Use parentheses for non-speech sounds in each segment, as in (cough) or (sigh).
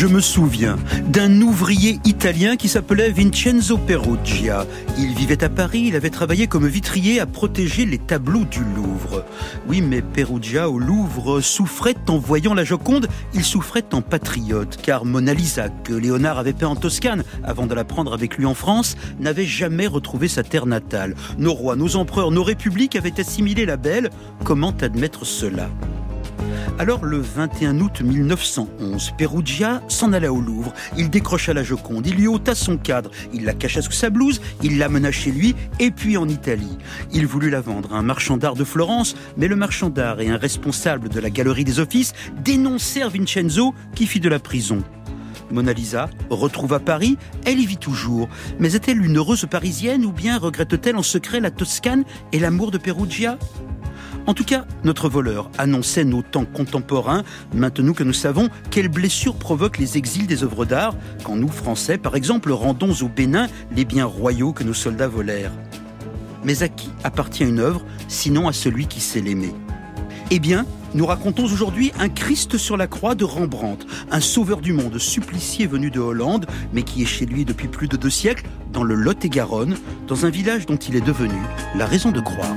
Je me souviens d'un ouvrier italien qui s'appelait Vincenzo Perugia. Il vivait à Paris, il avait travaillé comme vitrier à protéger les tableaux du Louvre. Oui, mais Perugia au Louvre souffrait en voyant la Joconde, il souffrait en patriote, car Mona Lisa, que Léonard avait peint en Toscane avant de la prendre avec lui en France, n'avait jamais retrouvé sa terre natale. Nos rois, nos empereurs, nos républiques avaient assimilé la belle. Comment admettre cela? Alors le 21 août 1911, Perugia s'en alla au Louvre. Il décrocha la Joconde, il lui ôta son cadre, il la cacha sous sa blouse, il l'amena chez lui et puis en Italie. Il voulut la vendre à un marchand d'art de Florence, mais le marchand d'art et un responsable de la galerie des offices dénoncèrent Vincenzo qui fit de la prison. Mona Lisa retrouva Paris, elle y vit toujours. Mais est-elle une heureuse parisienne ou bien regrette-t-elle en secret la Toscane et l'amour de Perugia? En tout cas, notre voleur annonçait nos temps contemporains, maintenant que nous savons quelles blessures provoquent les exils des œuvres d'art, quand nous, Français, par exemple, rendons au Bénin les biens royaux que nos soldats volèrent. Mais à qui appartient une œuvre, sinon à celui qui sait l'aimer? Eh bien, nous racontons aujourd'hui un Christ sur la croix de Rembrandt, un sauveur du monde, supplicié venu de Hollande, mais qui est chez lui depuis plus de deux siècles, dans le Lot-et-Garonne, dans un village dont il est devenu la raison de croire.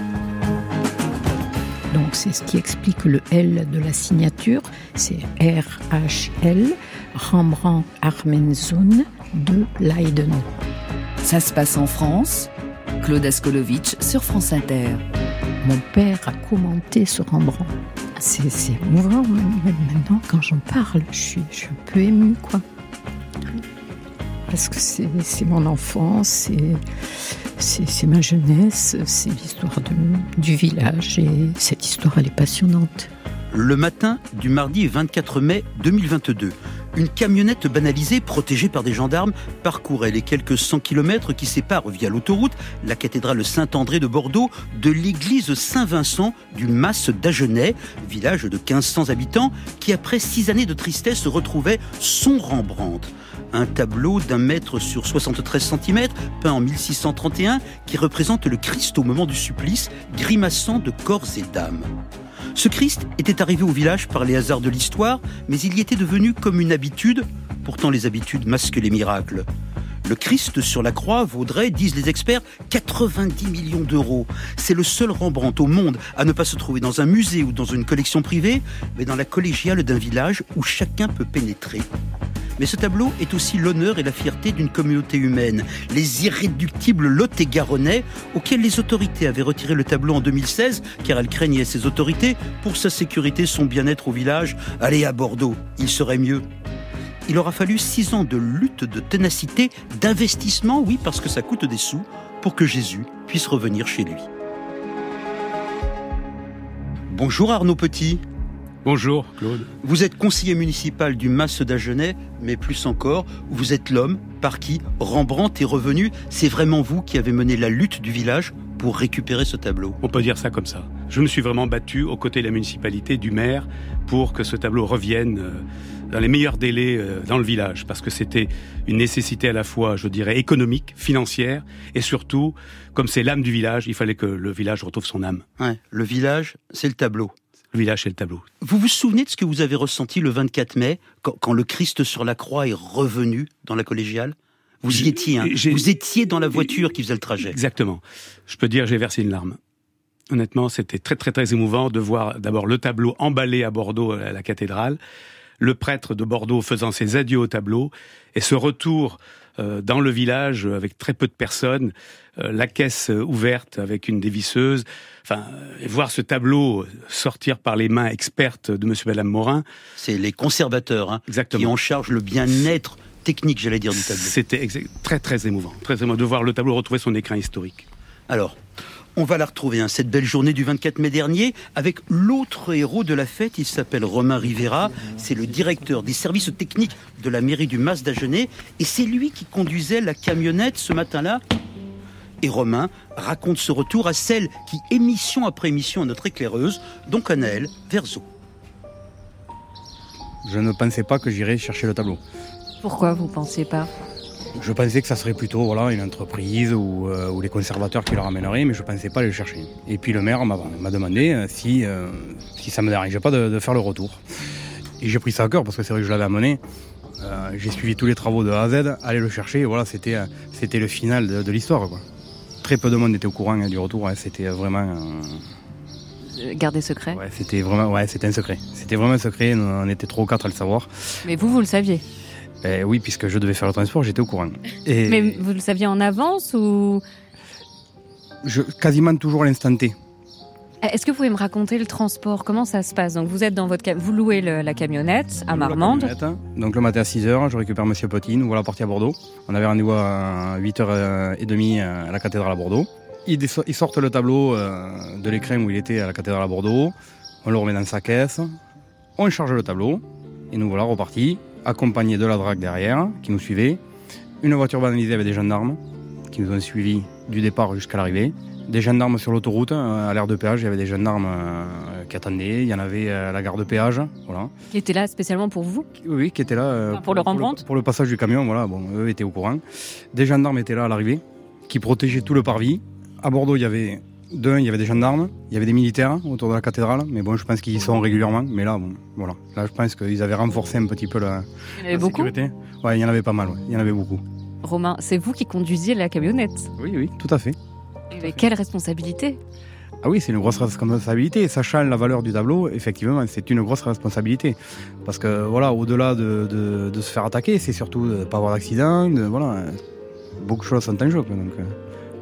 Donc c'est ce qui explique le L de la signature, c'est R-H-L, Rembrandt Armenzun de Leiden. Ça se passe en France, Claude Askolovitch sur France Inter. Mon père a commenté ce Rembrandt. C'est émouvant, maintenant quand j'en parle, je suis, je suis un peu émue, quoi. Parce que c'est mon enfance, c'est c'est ma jeunesse, c'est l'histoire du village et cette histoire, elle est passionnante. Le matin du mardi 24 mai 2022, une camionnette banalisée protégée par des gendarmes parcourait les quelques 100 kilomètres qui séparent via l'autoroute la cathédrale Saint-André de Bordeaux de l'église Saint-Vincent du Mas d'Agenais, village de 1500 habitants qui après six années de tristesse retrouvait son Rembrandt un tableau d'un mètre sur 73 cm, peint en 1631, qui représente le Christ au moment du supplice, grimaçant de corps et d'âme. Ce Christ était arrivé au village par les hasards de l'histoire, mais il y était devenu comme une habitude, pourtant les habitudes masquent les miracles. Le Christ sur la croix vaudrait, disent les experts, 90 millions d'euros. C'est le seul Rembrandt au monde à ne pas se trouver dans un musée ou dans une collection privée, mais dans la collégiale d'un village où chacun peut pénétrer. Mais ce tableau est aussi l'honneur et la fierté d'une communauté humaine, les irréductibles Lot-et-Garonnais, auxquels les autorités avaient retiré le tableau en 2016, car elles craignaient ces autorités pour sa sécurité, son bien-être au village. Allez à Bordeaux, il serait mieux. Il aura fallu six ans de lutte, de ténacité, d'investissement, oui, parce que ça coûte des sous, pour que Jésus puisse revenir chez lui. Bonjour Arnaud Petit. Bonjour Claude. Vous êtes conseiller municipal du Mas d'Agenais, mais plus encore, vous êtes l'homme par qui Rembrandt est revenu. C'est vraiment vous qui avez mené la lutte du village pour récupérer ce tableau. On peut dire ça comme ça. Je me suis vraiment battu aux côtés de la municipalité, du maire, pour que ce tableau revienne euh, dans les meilleurs délais euh, dans le village, parce que c'était une nécessité à la fois, je dirais, économique, financière, et surtout, comme c'est l'âme du village, il fallait que le village retrouve son âme. Ouais, le village, c'est le tableau. Le tableau. Vous vous souvenez de ce que vous avez ressenti le 24 mai, quand, le Christ sur la croix est revenu dans la collégiale? Vous y étiez, hein vous étiez dans la voiture qui faisait le trajet. Exactement. Je peux dire, j'ai versé une larme. Honnêtement, c'était très très très émouvant de voir d'abord le tableau emballé à Bordeaux à la cathédrale, le prêtre de Bordeaux faisant ses adieux au tableau, et ce retour euh, dans le village avec très peu de personnes, euh, la caisse ouverte avec une dévisseuse, enfin, voir ce tableau sortir par les mains expertes de Monsieur Madame Morin. C'est les conservateurs hein, qui en charge le bien-être technique, j'allais dire, du tableau. C'était très très émouvant, très émouvant de voir le tableau retrouver son écrin historique. Alors, on va la retrouver, hein, cette belle journée du 24 mai dernier, avec l'autre héros de la fête. Il s'appelle Romain Rivera. C'est le directeur des services techniques de la mairie du Mas d'Agenais. Et c'est lui qui conduisait la camionnette ce matin-là. Et Romain raconte ce retour à celle qui, émission après émission, est notre éclaireuse, donc Anaëlle Verzo. Je ne pensais pas que j'irais chercher le tableau. Pourquoi vous ne pensez pas? Je pensais que ça serait plutôt voilà, une entreprise euh, ou, les conservateurs qui le ramèneraient, mais je ne pensais pas aller le chercher. Et puis le maire m'a demandé euh, si, euh, si ça ne me dérangeait pas de, faire le retour. Et j'ai pris ça à cœur parce que c'est vrai que je l'avais amené. Euh, j'ai suivi tous les travaux de A à Z, aller le chercher, et voilà, c'était euh, c'était le final de, de l'histoire. Très peu de monde était au courant hein, du retour, ouais, c'était vraiment... euh, Euh, Gardez secret. ouais, c'était vraiment... Ouais, c'était un secret. C'était vraiment un secret, on était ou quatre à le savoir. Mais vous, vous le saviez? Et oui, puisque je devais faire le transport, j'étais au courant. Et Mais vous le saviez en avance ou? Je, quasiment toujours à l'instant T. Est-ce que vous pouvez me raconter le transport? Comment ça se passe? Donc vous êtes dans votre vous louez le- la camionnette à la Marmande. camionnette. Donc le matin à 6h, je récupère Monsieur Potin, nous voilà partis à Bordeaux. On avait rendez-vous à 8h30 à la cathédrale à Bordeaux. Ils, sortent le tableau euh, de l'écran où il était à la cathédrale à Bordeaux. On le remet dans sa caisse. On charge le tableau. Et nous voilà repartis, accompagnés de la drague derrière, qui nous suivait. Une voiture banalisée avec des gendarmes, qui nous ont suivis du départ jusqu'à l'arrivée. Des gendarmes sur l'autoroute, euh, à l'aire de péage, il y avait des gendarmes euh, qui attendaient. Il y en avait euh, à la gare de péage. Voilà. Qui était là spécialement pour vous? Oui, qui était là. Enfin, pour le Rembrandt pour le, passage du camion, voilà, bon, eux étaient au courant. Des gendarmes étaient là à l'arrivée, qui protégeaient tout le parvis. À Bordeaux, il y avait d'un, il y avait des gendarmes, il y avait des militaires autour de la cathédrale, mais bon, je pense qu'ils y sont régulièrement. Mais là, bon, voilà. Là, je pense qu'ils avaient renforcé un petit peu la, Il y en avait la beaucoup. sécurité. Ouais, il y en avait pas mal, ouais. il y en avait beaucoup. Romain, c'est vous qui conduisiez la camionnette. Oui, oui, tout à fait. Mais quelle responsabilité? Ah oui, c'est une grosse responsabilité. Sachant la valeur du tableau, effectivement, c'est une grosse responsabilité. Parce que, voilà, au-delà de, de- de se faire attaquer, c'est surtout de ne pas avoir d'accident. de- Voilà, beaucoup de choses sont en jeu. Donc, euh,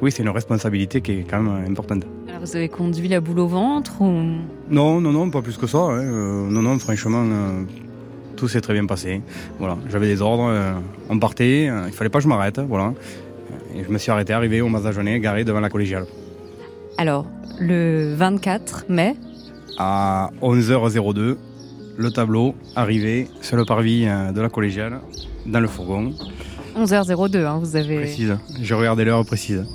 oui, c'est une responsabilité qui est quand même importante. Alors vous avez conduit la boule au ventre ou? Non, non, non, pas plus que ça. hein. Euh, non, non, franchement, euh, tout s'est très bien passé. Voilà, j'avais des ordres, euh, on partait, il fallait pas que je m'arrête. Voilà. Et je me suis arrêté, arrivé au Mazajonais, garé devant la collégiale. Alors, le 24 mai, À 11h02, le tableau arrivé sur le parvis de la collégiale, dans le fourgon. 11h02, hein, vous avez... Précise. J'ai regardé l'heure précise.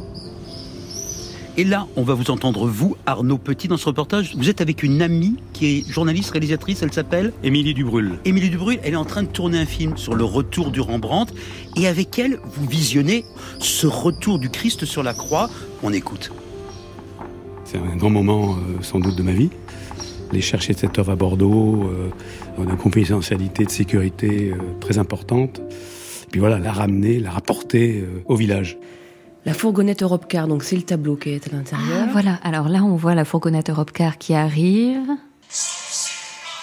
Et là, on va vous entendre, vous, Arnaud Petit, dans ce reportage. Vous êtes avec une amie qui est journaliste, réalisatrice, elle s'appelle Émilie Dubrul. Émilie Dubrul. Elle est en train de tourner un film sur le retour du Rembrandt. Et avec elle, vous visionnez ce retour du Christ sur la croix. On écoute. C'est un grand moment euh, sans doute de ma vie. Aller chercher cette œuvre à Bordeaux, euh, dans une confidentialité de sécurité euh, très importante. Puis voilà, la ramener, la rapporter au village. La fourgonnette Europcar, donc c'est le tableau qui est à l'intérieur. Ah, voilà, alors là on voit la fourgonnette Europcar qui arrive.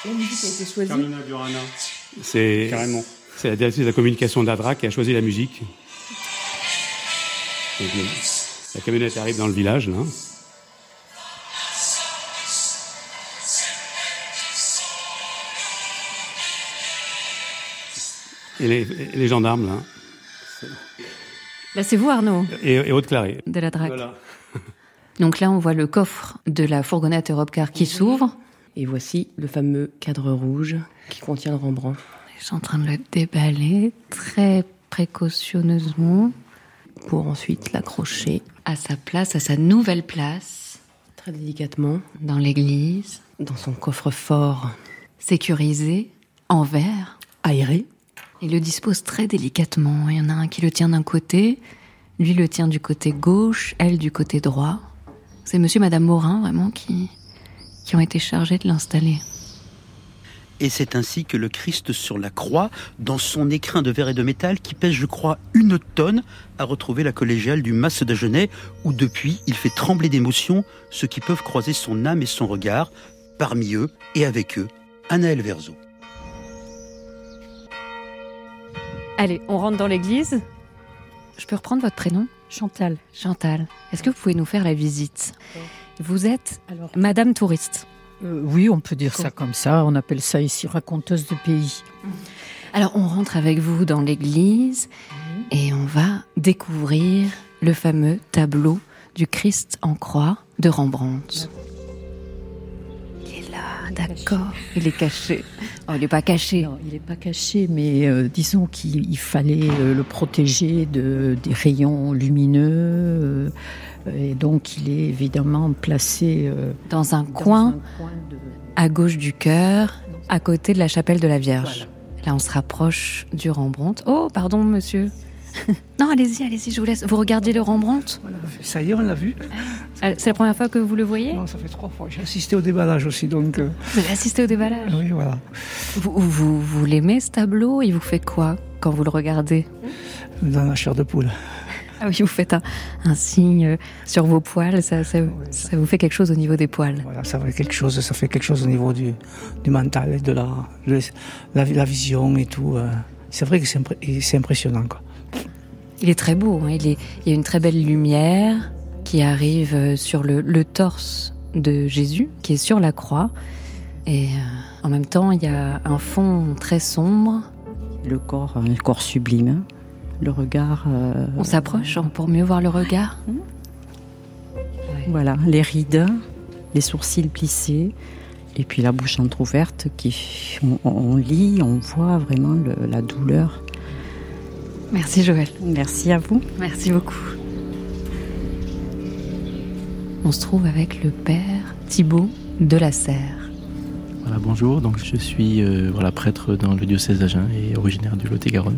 La musique a été choisie. C'est C'est la directrice de la communication d'Adra qui a choisi la musique. Donc, le- la camionnette arrive dans le village, là. Et les, et les gendarmes, là. Là c'est vous Arnaud, Et, et Haute-Clarée. de la drague. Voilà. (laughs) Donc là on voit le coffre de la fourgonnette Europcar qui s'ouvre. Et voici le fameux cadre rouge qui contient le Rembrandt. Je suis en train de le déballer très précautionneusement Pour ensuite l'accrocher à sa place, à sa nouvelle place très délicatement dans l'église, dans son coffre-fort sécurisé, en verre. aéré. Il le dispose très délicatement. Il y en a un qui le tient d'un côté, lui le tient du côté gauche, elle du côté droit. C'est monsieur et madame Morin, vraiment, qui, ont été chargés de l'installer. Et c'est ainsi que le Christ sur la croix, dans son écrin de verre et de métal qui pèse, je crois, une tonne, a retrouvé la collégiale du Mas d'Agenais, où depuis, il fait trembler d'émotion ceux qui peuvent croiser son âme et son regard, parmi eux et avec eux, Anaël Verzo. Allez, on rentre dans l'église. Je peux reprendre votre prénom? Chantal. Chantal. Est-ce que vous pouvez nous faire la visite? Vous êtes Alors, madame touriste. euh, oui, on peut dire ça comme ça. On appelle ça ici raconteuse de pays. Alors, on rentre avec vous dans l'église et on va découvrir le fameux tableau du Christ en croix de Rembrandt. Là, d'accord. Il est caché. Oh, il n'est pas caché. Non, il n'est pas caché, mais euh, disons qu'il il fallait euh, le protéger de, des rayons lumineux. euh, et donc, il est évidemment placé Dans un dans coin un coin de... à gauche du chœur, à côté de la chapelle de la Vierge. Là, on se rapproche du Rembrandt. Oh, pardon, monsieur. (laughs) non, allez-y, allez-y, je vous laisse. Vous regardez le Rembrandt Ça y est, on l'a vu. Ah, c'est la première fois que vous le voyez? Non, ça fait trois fois. J'ai assisté au déballage aussi, donc. Euh, vous avez assisté au déballage? Oui, voilà. Vous, vous, vous l'aimez ce tableau? Il vous fait quoi quand vous le regardez? Dans la chair de poule. (laughs) Ah oui, vous faites un, signe sur vos poils, ça, ça, vous fait quelque chose au niveau des poils? Voilà, ça fait quelque chose, ça fait quelque chose au niveau du, du mental, de la, la, la vision et tout. Euh. C'est vrai que c'est impressionnant. Quoi. Il est très beau, hein. il, est, il y a une très belle lumière qui arrive euh, sur le, le torse de Jésus, qui est sur la croix. Et euh, en même temps, il y a un fond très sombre. Le corps, un corps sublime le regard. Euh, On s'approche pour mieux voir le regard. Voilà, les rides, les sourcils plissés, et puis la bouche entrouverte qui, on, lit, on voit vraiment la douleur. Merci Joël. Merci à vous. Merci beaucoup. On se trouve avec le père Thibault de la Serre. Voilà, bonjour. Donc je suis euh, voilà prêtre dans le diocèse d'Agen et originaire du Lot-et-Garonne.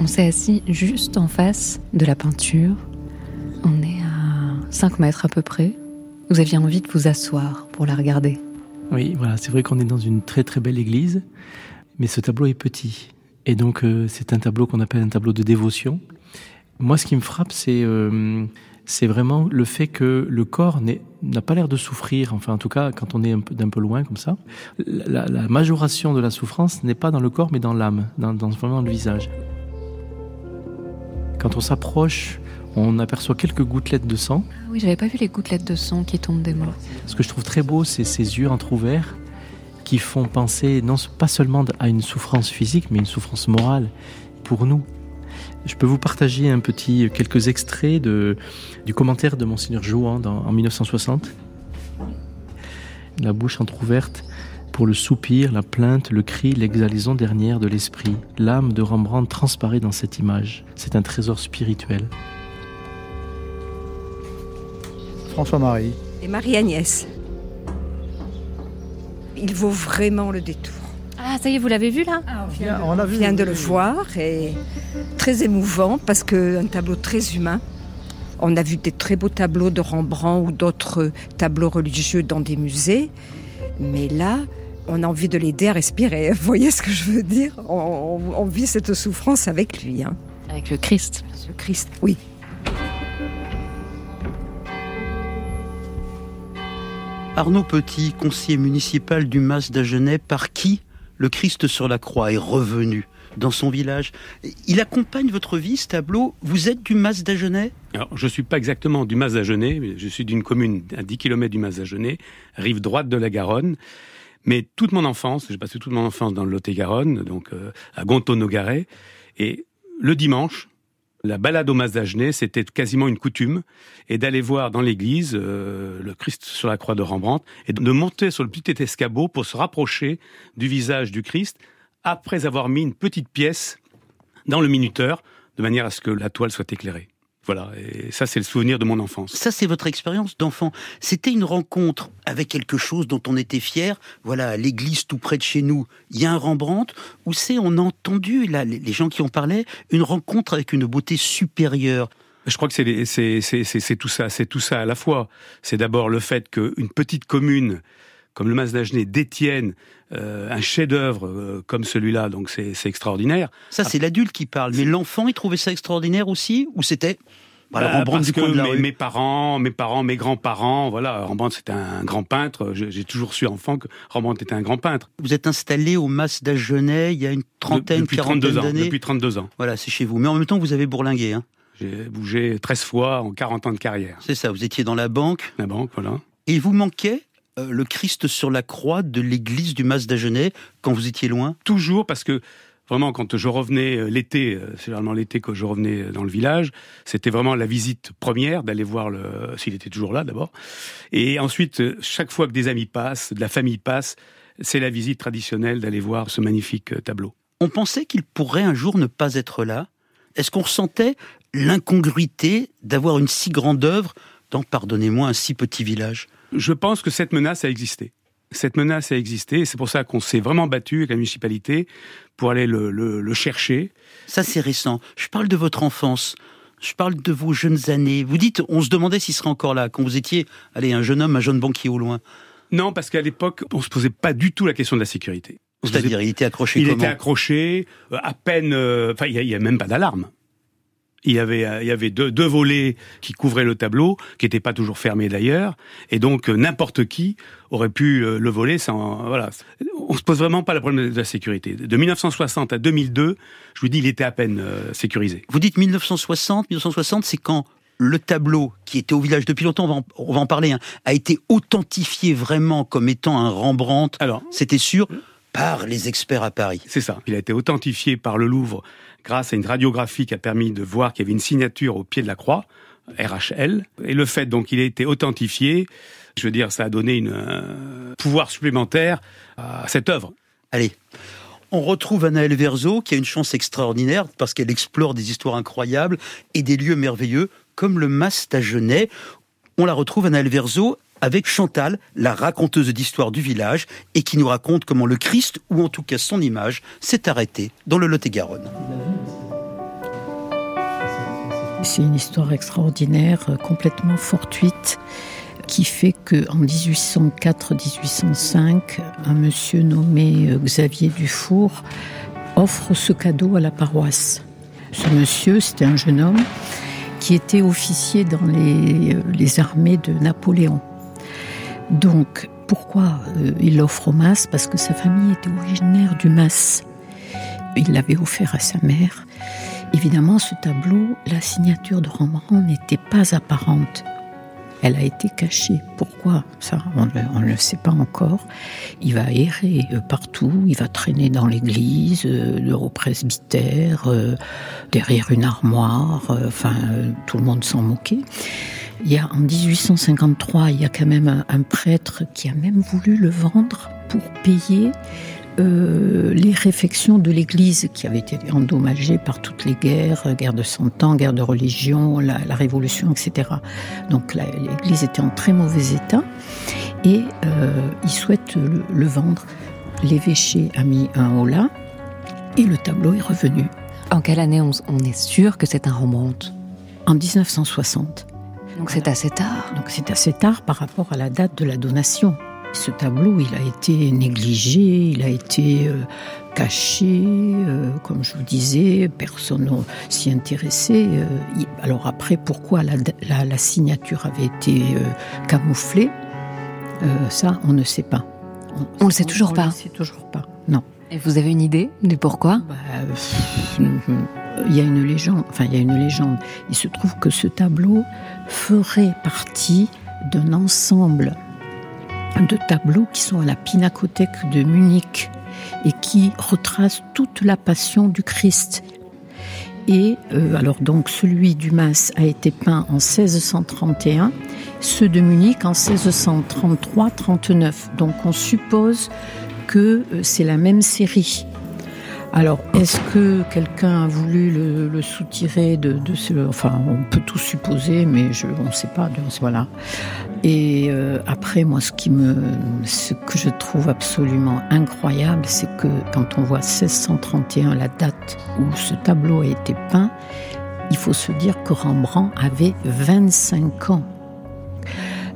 On s'est assis juste en face de la peinture. On est à 5 mètres à peu près. Vous aviez envie de vous asseoir pour la regarder. Oui, voilà, c'est vrai qu'on est dans une très très belle église, mais ce tableau est petit. Et donc euh, c'est un tableau qu'on appelle un tableau de dévotion. Moi, ce qui me frappe, c'est euh, c'est vraiment le fait que le corps n'a pas l'air de souffrir, enfin en tout cas quand on est d'un peu, loin comme ça. La, majoration de la souffrance n'est pas dans le corps mais dans l'âme, dans, dans vraiment le visage. Quand on s'approche, on aperçoit quelques gouttelettes de sang. Ah oui, j'avais pas vu les gouttelettes de sang qui tombent des morts. Ce que je trouve très beau, c'est ces yeux entrouverts qui font penser non pas seulement à une souffrance physique, mais une souffrance morale pour nous. Je peux vous partager un petit quelques extraits de, du commentaire de monseigneur Jouan en 1960. La bouche entrouverte pour le soupir, la plainte, le cri, l'exhalaison dernière de l'esprit. L'âme de Rembrandt transparaît dans cette image. C'est un trésor spirituel. François-Marie. Et Marie-Agnès. Il vaut vraiment le détour. Ah, ça y est, vous l'avez vu là ah, On, vient, vient de le voir et très émouvant parce qu'un tableau très humain. On a vu des très beaux tableaux de Rembrandt ou d'autres tableaux religieux dans des musées. Mais là, on a envie de l'aider à respirer. (laughs) Vous voyez ce que je veux dire? On, vit cette souffrance avec lui. Hein. Avec le Christ. Le Christ, oui. Arnaud Petit, conseiller municipal du Mas d'Agenais, par qui le Christ sur la croix est revenu dans son village. Il accompagne votre vie, ce tableau. Vous êtes du Mas d'Agenais? Alors, je ne suis pas exactement du Mas d'Agenais, je suis d'une commune à 10 km du Mas d'Agenais, rive droite de la Garonne. Mais toute mon enfance, j'ai passé toute mon enfance dans le Lot-et-Garonne, donc euh, à Gontaut-Nogaret. Et le dimanche, la balade au Mas d'Agenais, c'était quasiment une coutume, et d'aller voir dans l'église euh, le Christ sur la croix de Rembrandt, et de monter sur le petit escabeau pour se rapprocher du visage du Christ, après avoir mis une petite pièce dans le minuteur, de manière à ce que la toile soit éclairée. Voilà, et ça c'est le souvenir de mon enfance. Ça c'est votre expérience d'enfant. C'était une rencontre avec quelque chose dont on était fier. Voilà, l'église tout près de chez nous, il y a un Rembrandt. Ou c'est, on a entendu, là, les gens qui en parlaient, une rencontre avec une beauté supérieure. Je crois que c'est tout ça, c'est tout ça à la fois. C'est d'abord le fait qu'une petite commune comme le Mas d'Agenais détienne euh, un chef-d'œuvre euh, comme celui-là, donc c'est extraordinaire. Ça, c'est l'adulte qui parle, mais l'enfant, il trouvait ça extraordinaire aussi, ou c'était voilà, bah, parce que mes, parents, mes parents, mes grands-parents, voilà, Rembrandt c'était un grand peintre. J'ai toujours su enfant que Rembrandt était un grand peintre. Vous êtes installé au Mas d'Agenais il y a une trentaine, quarantaine d'années. Depuis 32 ans. Voilà, c'est chez vous. Mais en même temps, vous avez bourlingué. Hein. J'ai bougé 13 fois en 40 ans de carrière. C'est ça, vous étiez dans la banque. La banque, voilà. Et vous manquait le Christ sur la croix de l'église du Mas d'Agenais quand vous étiez loin? Toujours parce que vraiment quand je revenais euh, l'été, euh, c'est généralement l'été que je revenais dans le village, c'était vraiment la visite première d'aller voir le s'il était toujours là d'abord. Et ensuite chaque fois que des amis passent, de la famille passe, c'est la visite traditionnelle d'aller voir ce magnifique tableau. On pensait qu'il pourrait un jour ne pas être là. Est-ce qu'on ressentait l'incongruité d'avoir une si grande œuvre dans, pardonnez-moi, un si petit village? Je pense que cette menace a existé. Cette menace a existé, c'est pour ça qu'on s'est vraiment battu avec la municipalité pour aller le, le chercher. Ça, c'est récent. Je parle de votre enfance. Je parle de vos jeunes années. Vous dites, on se demandait s'il serait encore là, quand vous étiez, allez, un jeune homme, un jeune banquier au loin. Non, parce qu'à l'époque, on se posait pas du tout la question de la sécurité. C'est-à-dire, il était accroché Il comment était accroché, euh, à peine. euh, Enfin, il n'y a, même pas d'alarme. Il y avait, euh, il y avait deux, deux volets qui couvraient le tableau, qui n'étaient pas toujours fermés d'ailleurs, et donc euh, n'importe qui aurait pu euh, le voler sans. Voilà. On se pose vraiment pas le problème de la sécurité. De 1960 à 2002, je vous dis, il était à peine sécurisé. Vous dites 1960, 1960, c'est quand le tableau, qui était au village depuis longtemps, on va en, on va en parler, hein, a été authentifié vraiment comme étant un Rembrandt. Alors, c'était sûr par les experts à Paris. C'est ça. Il a été authentifié par le Louvre grâce à une radiographie qui a permis de voir qu'il y avait une signature au pied de la croix, RHL. Et le fait donc qu'il ait été authentifié, je veux dire, ça a donné un euh, pouvoir supplémentaire à cette œuvre. Allez, on retrouve Anaëlle Verzo, qui a une chance extraordinaire parce qu'elle explore des histoires incroyables et des lieux merveilleux, comme le Mas Tagenais. On la retrouve, Anaëlle Verzo, avec Chantal, la raconteuse d'histoire du village, et qui nous raconte comment le Christ, ou en tout cas son image, s'est arrêté dans le Lot-et-Garonne. C'est une histoire extraordinaire, euh, complètement fortuite, qui fait qu'en 1804-1805, un monsieur nommé euh, Xavier Dufour offre ce cadeau à la paroisse. Ce monsieur, c'était un jeune homme qui était officier dans les, euh, les armées de Napoléon. Donc, pourquoi euh, il l'offre au Mas Parce que sa famille était originaire du Mas. Il l'avait offert à sa mère. Évidemment, ce tableau, la signature de Rembrandt n'était pas apparente. Elle a été cachée. Pourquoi? Ça, on ne le sait pas encore. Il va errer euh, partout, il va traîner dans l'église, euh, au presbytère, derrière une armoire, enfin, tout le monde s'en moquait. Il y a, en 1853, il y a quand même un, un prêtre qui a même voulu le vendre pour payer euh, les réfections de l'Église qui avaient été endommagées par toutes les guerres, guerre de Cent Ans, guerre de religion, la, la Révolution, etc. Donc l'Église était en très mauvais état et euh, il souhaite le, le vendre. L'évêché a mis un holà et le tableau est revenu. En quelle année on, on est sûr que c'est un Rembrandt? En 1960. Donc c'est assez tard. Donc c'est assez tard par rapport à la date de la donation. Ce tableau, il a été négligé, il a été euh, caché, euh, comme je vous disais, personne ne s'y intéressait. euh, il- alors après, pourquoi la, la- la signature avait été camouflée? Ça, on ne sait pas. On le sait toujours on pas. le sait toujours pas. Non. Vous avez une idée du pourquoi? Bah, Il y a une légende. Enfin, il y a une légende. Il se trouve que ce tableau ferait partie d'un ensemble de tableaux qui sont à la Pinacothèque de Munich et qui retracent toute la passion du Christ. Et euh, alors donc celui du Mas a été peint en 1631, ceux de Munich en 1633-39. Donc on suppose que euh, c'est la même série. Alors, est-ce que quelqu'un a voulu le, soutirer de. Enfin, on peut tout supposer, mais on ne sait pas. Voilà. Et euh, après, moi, ce, que je trouve absolument incroyable, c'est que quand on voit 1631, la date où ce tableau a été peint, il faut se dire que Rembrandt avait 25 ans.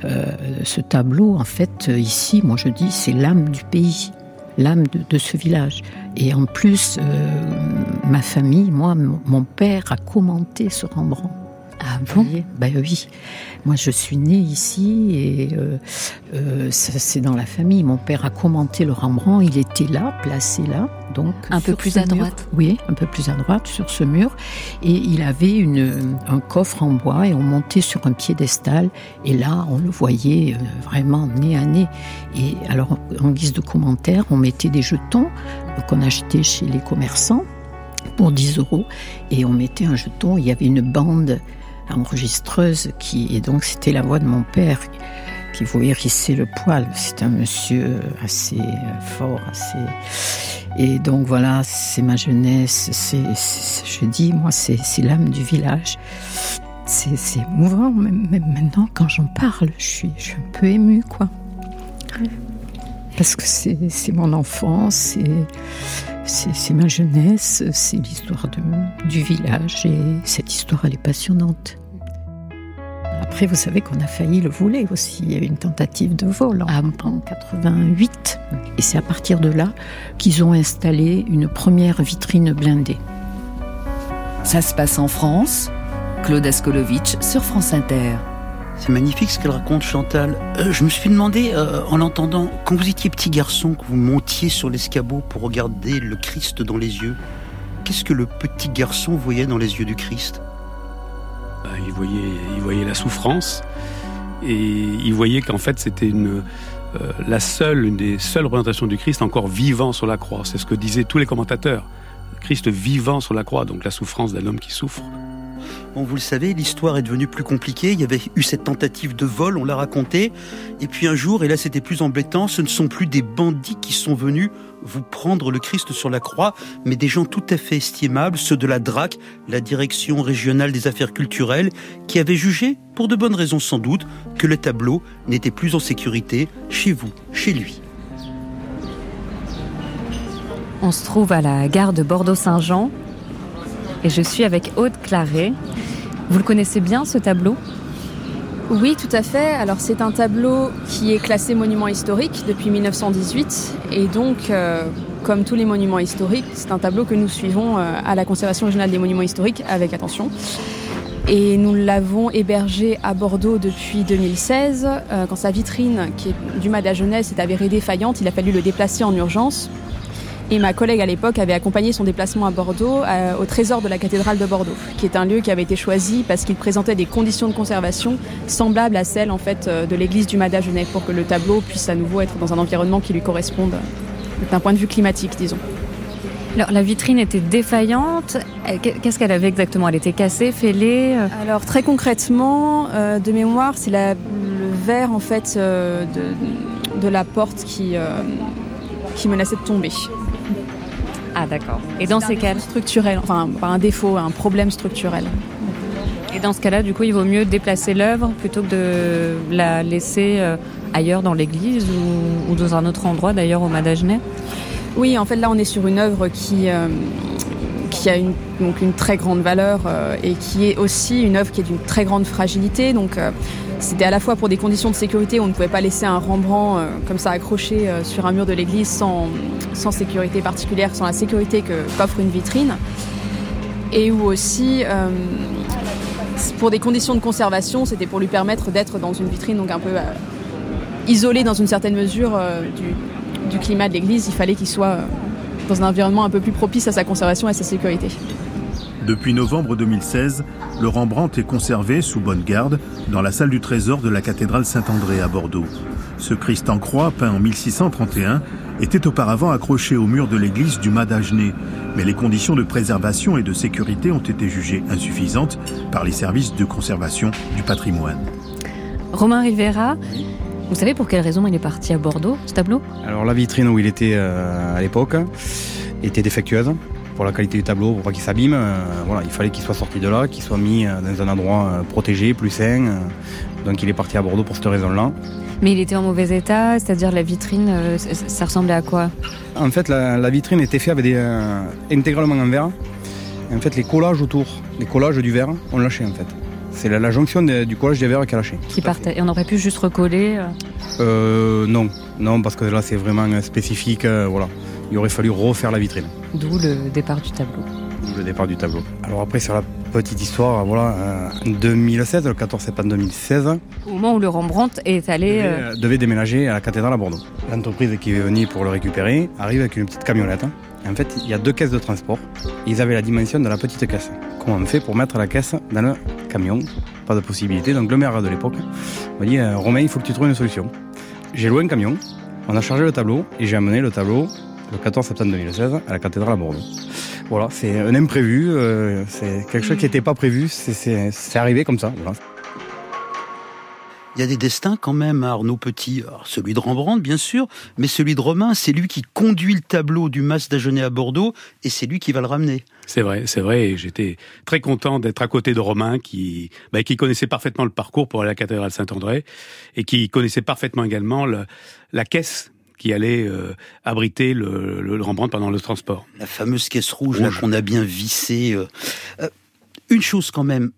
Euh, ce tableau, en fait, ici, moi je dis, c'est l'âme du pays, l'âme de, ce village. Et en plus, euh, ma famille, moi, mon père a commenté ce Rembrandt. Ah voyez Ben oui. Moi, je suis née ici et euh, euh, c'est dans la famille. Mon père a commenté le Rembrandt. Il était là, placé là, donc Un peu plus à mur. droite. Oui, un peu plus à droite sur ce mur. Et il avait une, un coffre en bois et on montait sur un piédestal. Et là, on le voyait euh, vraiment nez à nez. Et alors, en guise de commentaire, on mettait des jetons qu'on achetait chez les commerçants pour 10 euros. Et on mettait un jeton. Il y avait une bande enregistreuse qui, et donc c'était la voix de mon père qui vous hérisser le poil. C'est un monsieur assez euh, fort, assez. Et donc voilà, c'est ma jeunesse. C'est, je dis, moi, c'est, l'âme du village. C'est, c'est émouvant, même, même maintenant quand j'en parle, je suis, je suis un peu émue, quoi. parce que c'est mon enfance, c'est ma jeunesse, c'est l'histoire du village et cette histoire elle est passionnante. Après, vous savez qu'on a failli le voler aussi. Il y a eu une tentative de vol en, 88. Et c'est à partir de là qu'ils ont installé une première vitrine blindée. Ça se passe en France. Claude Askolovitch sur France Inter. C'est magnifique ce qu'elle raconte, Chantal. Euh, je me suis demandé, euh, en l'entendant, quand vous étiez petit garçon, que vous montiez sur l'escabeau pour regarder le Christ dans les yeux, qu'est-ce que le petit garçon voyait dans les yeux du Christ? Bah, il, voyait, il voyait la souffrance et il voyait qu'en fait c'était une, euh, la seule, une des seules représentations du Christ encore vivant sur la croix. C'est ce que disaient tous les commentateurs. Christ vivant sur la croix, donc la souffrance d'un homme qui souffre. Vous le savez, l'histoire est devenue plus compliquée. Il y avait eu cette tentative de vol, on l'a raconté. Et puis un jour, et là c'était plus embêtant, ce ne sont plus des bandits qui sont venus vous prendre le Christ sur la croix, mais des gens tout à fait estimables, ceux de la DRAC, la Direction régionale des affaires culturelles, qui avaient jugé, pour de bonnes raisons sans doute, que le tableau n'était plus en sécurité chez vous, chez lui. On se trouve à la gare de Bordeaux-Saint-Jean, et je suis avec Aude Claret. Vous le connaissez bien ce tableau? Oui, tout à fait. Alors c'est un tableau qui est classé monument historique depuis 1918 et donc euh, comme tous les monuments historiques, c'est un tableau que nous suivons euh, à la conservation régionale des monuments historiques avec attention. Et nous l'avons hébergé à Bordeaux depuis 2016. Euh, quand sa vitrine, qui est du Mada Jeunesse, est avérée défaillante, il a fallu le déplacer en urgence. Et ma collègue à l'époque avait accompagné son déplacement à Bordeaux euh, au trésor de la cathédrale de Bordeaux, qui est un lieu qui avait été choisi parce qu'il présentait des conditions de conservation semblables à celles en fait euh, de l'église du Mada Genève pour que le tableau puisse à nouveau être dans un environnement qui lui corresponde euh, d'un point de vue climatique, disons. Alors la vitrine était défaillante. Qu'est-ce qu'elle avait exactement? Elle était cassée, fêlée Alors très concrètement, de mémoire, c'est le verre en fait de, de, la porte qui, qui menaçait de tomber. Ah d'accord. Et dans ces cas structurel, enfin pas un défaut, un problème structurel. Et dans ce cas-là, du coup, il vaut mieux déplacer l'œuvre plutôt que de la laisser euh, ailleurs dans l'église ou, dans un autre endroit, d'ailleurs au Madagenet? Oui, en fait, là, on est sur une œuvre qui, euh, qui a une, donc une très grande valeur euh, et qui est aussi une œuvre qui est d'une très grande fragilité. Donc, c'était à la fois pour des conditions de sécurité, on ne pouvait pas laisser un Rembrandt euh, comme ça accroché euh, sur un mur de l'église sans, sans sécurité particulière, sans la sécurité qu'offre une vitrine. Et où aussi, euh, pour des conditions de conservation, c'était pour lui permettre d'être dans une vitrine donc un peu isolé dans une certaine mesure du, du, climat de l'église. Il fallait qu'il soit dans un environnement un peu plus propice à sa conservation et à sa sécurité. Depuis novembre 2016, le Rembrandt est conservé sous bonne garde dans la salle du trésor de la cathédrale Saint-André à Bordeaux. Ce Christ en croix, peint en 1631, était auparavant accroché au mur de l'église du Madagenet, mais les conditions de préservation et de sécurité ont été jugées insuffisantes par les services de conservation du patrimoine. Romain Rivera, vous savez pour quelle raison il est parti à Bordeaux, ce tableau? Alors la vitrine où il était euh, à l'époque était défectueuse pour la qualité du tableau, pour pas qu'il s'abîme. Euh, voilà, il fallait qu'il soit sorti de là, qu'il soit mis euh, dans un endroit protégé, plus sain. donc il est parti à Bordeaux pour cette raison-là. Mais il était en mauvais état, c'est-à-dire la vitrine, ça ressemblait à quoi? En fait, la, vitrine était faite avec des, intégralement en verre. en fait, les collages autour, les collages du verre, ont lâché en fait. C'est la, jonction du collage des verres qui a lâché. Qui partait. Et on aurait pu juste recoller euh, Non, non, parce que là c'est vraiment spécifique. voilà il aurait fallu refaire la vitrine. D'où le départ du tableau. D'où le départ du tableau. Alors après, sur la petite histoire, voilà, en 2016, le 14 septembre 2016. Au moment où le Rembrandt est allé. Devait, euh, devait déménager à la cathédrale à Bordeaux. L'entreprise qui est venue pour le récupérer arrive avec une petite camionnette. En fait, il y a deux caisses de transport. Ils avaient la dimension de la petite caisse. Comment on fait pour mettre la caisse dans le Pas de possibilité. Donc le maire de l'époque m'a dit euh, Romain, il faut que tu trouves une solution. J'ai loué un camion, on a chargé le tableau et j'ai amené le tableau le 14 septembre 2016 à la cathédrale à Bordeaux. Voilà, c'est un imprévu, euh, c'est quelque chose qui n'était pas prévu, c'est arrivé comme ça. Il y a des destins quand même à Arnaud Petit. celui de Rembrandt, bien sûr, mais celui de Romain, c'est lui qui conduit le tableau du Mas d'Agenais à Bordeaux et c'est lui qui va le ramener. C'est vrai, c'est vrai. J'étais très content d'être à côté de Romain qui, bah, qui connaissait parfaitement le parcours pour aller à la cathédrale Saint-André et qui connaissait parfaitement également le, la caisse qui allait euh, abriter le, le, Rembrandt pendant le transport. La fameuse caisse rouge, là qu'on a bien vissée. Euh. Euh, une chose quand même,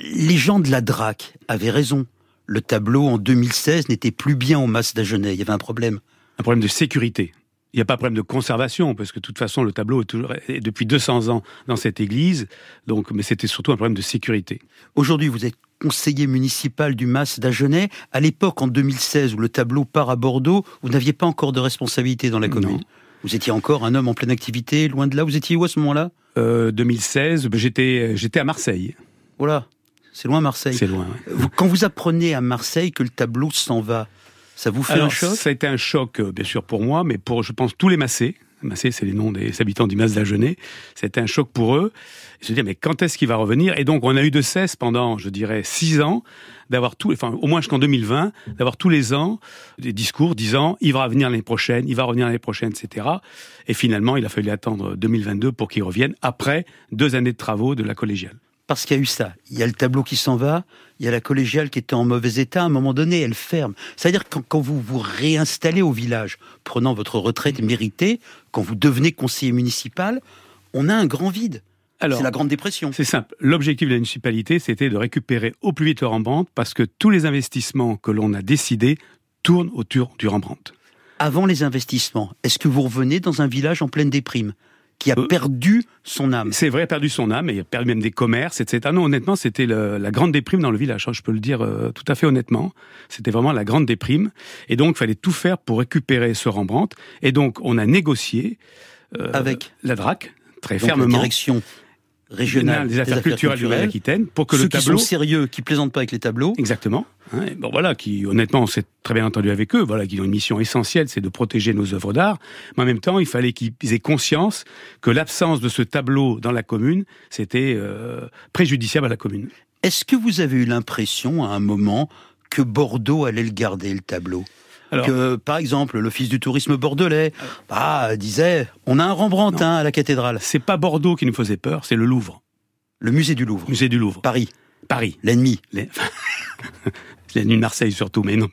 les gens de la DRAC avaient raison. Le tableau en 2016 n'était plus bien au Mas d'Agenais. Il y avait un problème. Un problème de sécurité. Il n'y a pas de problème de conservation, parce que de toute façon, le tableau est, toujours, depuis 200 ans dans cette église, donc, mais c'était surtout un problème de sécurité. Aujourd'hui, vous êtes conseiller municipal du Mas d'Agenais. À l'époque, en 2016, où le tableau part à Bordeaux, vous n'aviez pas encore de responsabilité dans la commune. Vous étiez encore un homme en pleine activité, loin de là. Vous étiez où à ce moment-là? 2016, euh, j'étais, j'étais à Marseille. Voilà, c'est loin Marseille. C'est loin. Quand vous apprenez à Marseille que le tableau s'en va, ça vous fait un choc? Ça a été un choc, euh, bien sûr, pour moi, mais pour, je pense, tous les Massés. Massé, c'est les noms des habitants du Mas d'Agenais. C'était un choc pour eux. Ils se disaient, mais quand est-ce qu'il va revenir? Et donc, on a eu de cesse pendant, je dirais, six ans, d'avoir tout, enfin, au moins jusqu'en 2020, d'avoir tous les ans des discours disant, il va revenir l'année prochaine, il va revenir l'année prochaine, etc. Et finalement, il a fallu attendre 2022 pour qu'il revienne, après deux années de travaux de la collégiale parce qu'il y a eu ça. Il y a le tableau qui s'en va, il y a la collégiale qui était en mauvais état. À un moment donné, elle ferme. C'est-à-dire que quand vous vous réinstallez au village, prenant votre retraite méritée, quand vous devenez conseiller municipal, on a un grand vide. C'est la Grande Dépression. C'est simple. L'objectif de la municipalité, c'était de récupérer au plus vite le Rembrandt, parce que tous les investissements que l'on a décidés tournent autour du Rembrandt. Avant les investissements, est-ce que vous revenez dans un village en pleine déprime? Qui a euh, perdu son âme. C'est vrai, perdu son âme, et il a perdu même des commerces, etc. Ah non, honnêtement, c'était la grande déprime dans le village, hein, je peux le dire euh, tout à fait honnêtement. C'était vraiment la grande déprime. Et donc, il fallait tout faire pour récupérer ce Rembrandt. Et donc, on a négocié euh, avec la DRAC, très fermement. La direction régionale des affaires, culturelles, de l'Aquitaine pour que Ceux le tableau qui sont sérieux, qui plaisantent pas avec les tableaux. Exactement. Hein, bon voilà, qui honnêtement on s'est très bien entendu avec eux. Voilà, qui ont une mission essentielle, c'est de protéger nos œuvres d'art. Mais en même temps, il fallait qu'ils aient conscience que l'absence de ce tableau dans la commune, c'était euh, préjudiciable à la commune. Est-ce que vous avez eu l'impression à un moment que Bordeaux allait le garder le tableau? Que, par exemple, l'Office du tourisme bordelais bah, disait on a un Rembrandt hein, à la cathédrale. C'est pas Bordeaux qui nous faisait peur, c'est le Louvre. Le musée du Louvre. Musée du Louvre. Paris. Paris. L'ennemi. L'ennemi (laughs) de Marseille surtout, mais non.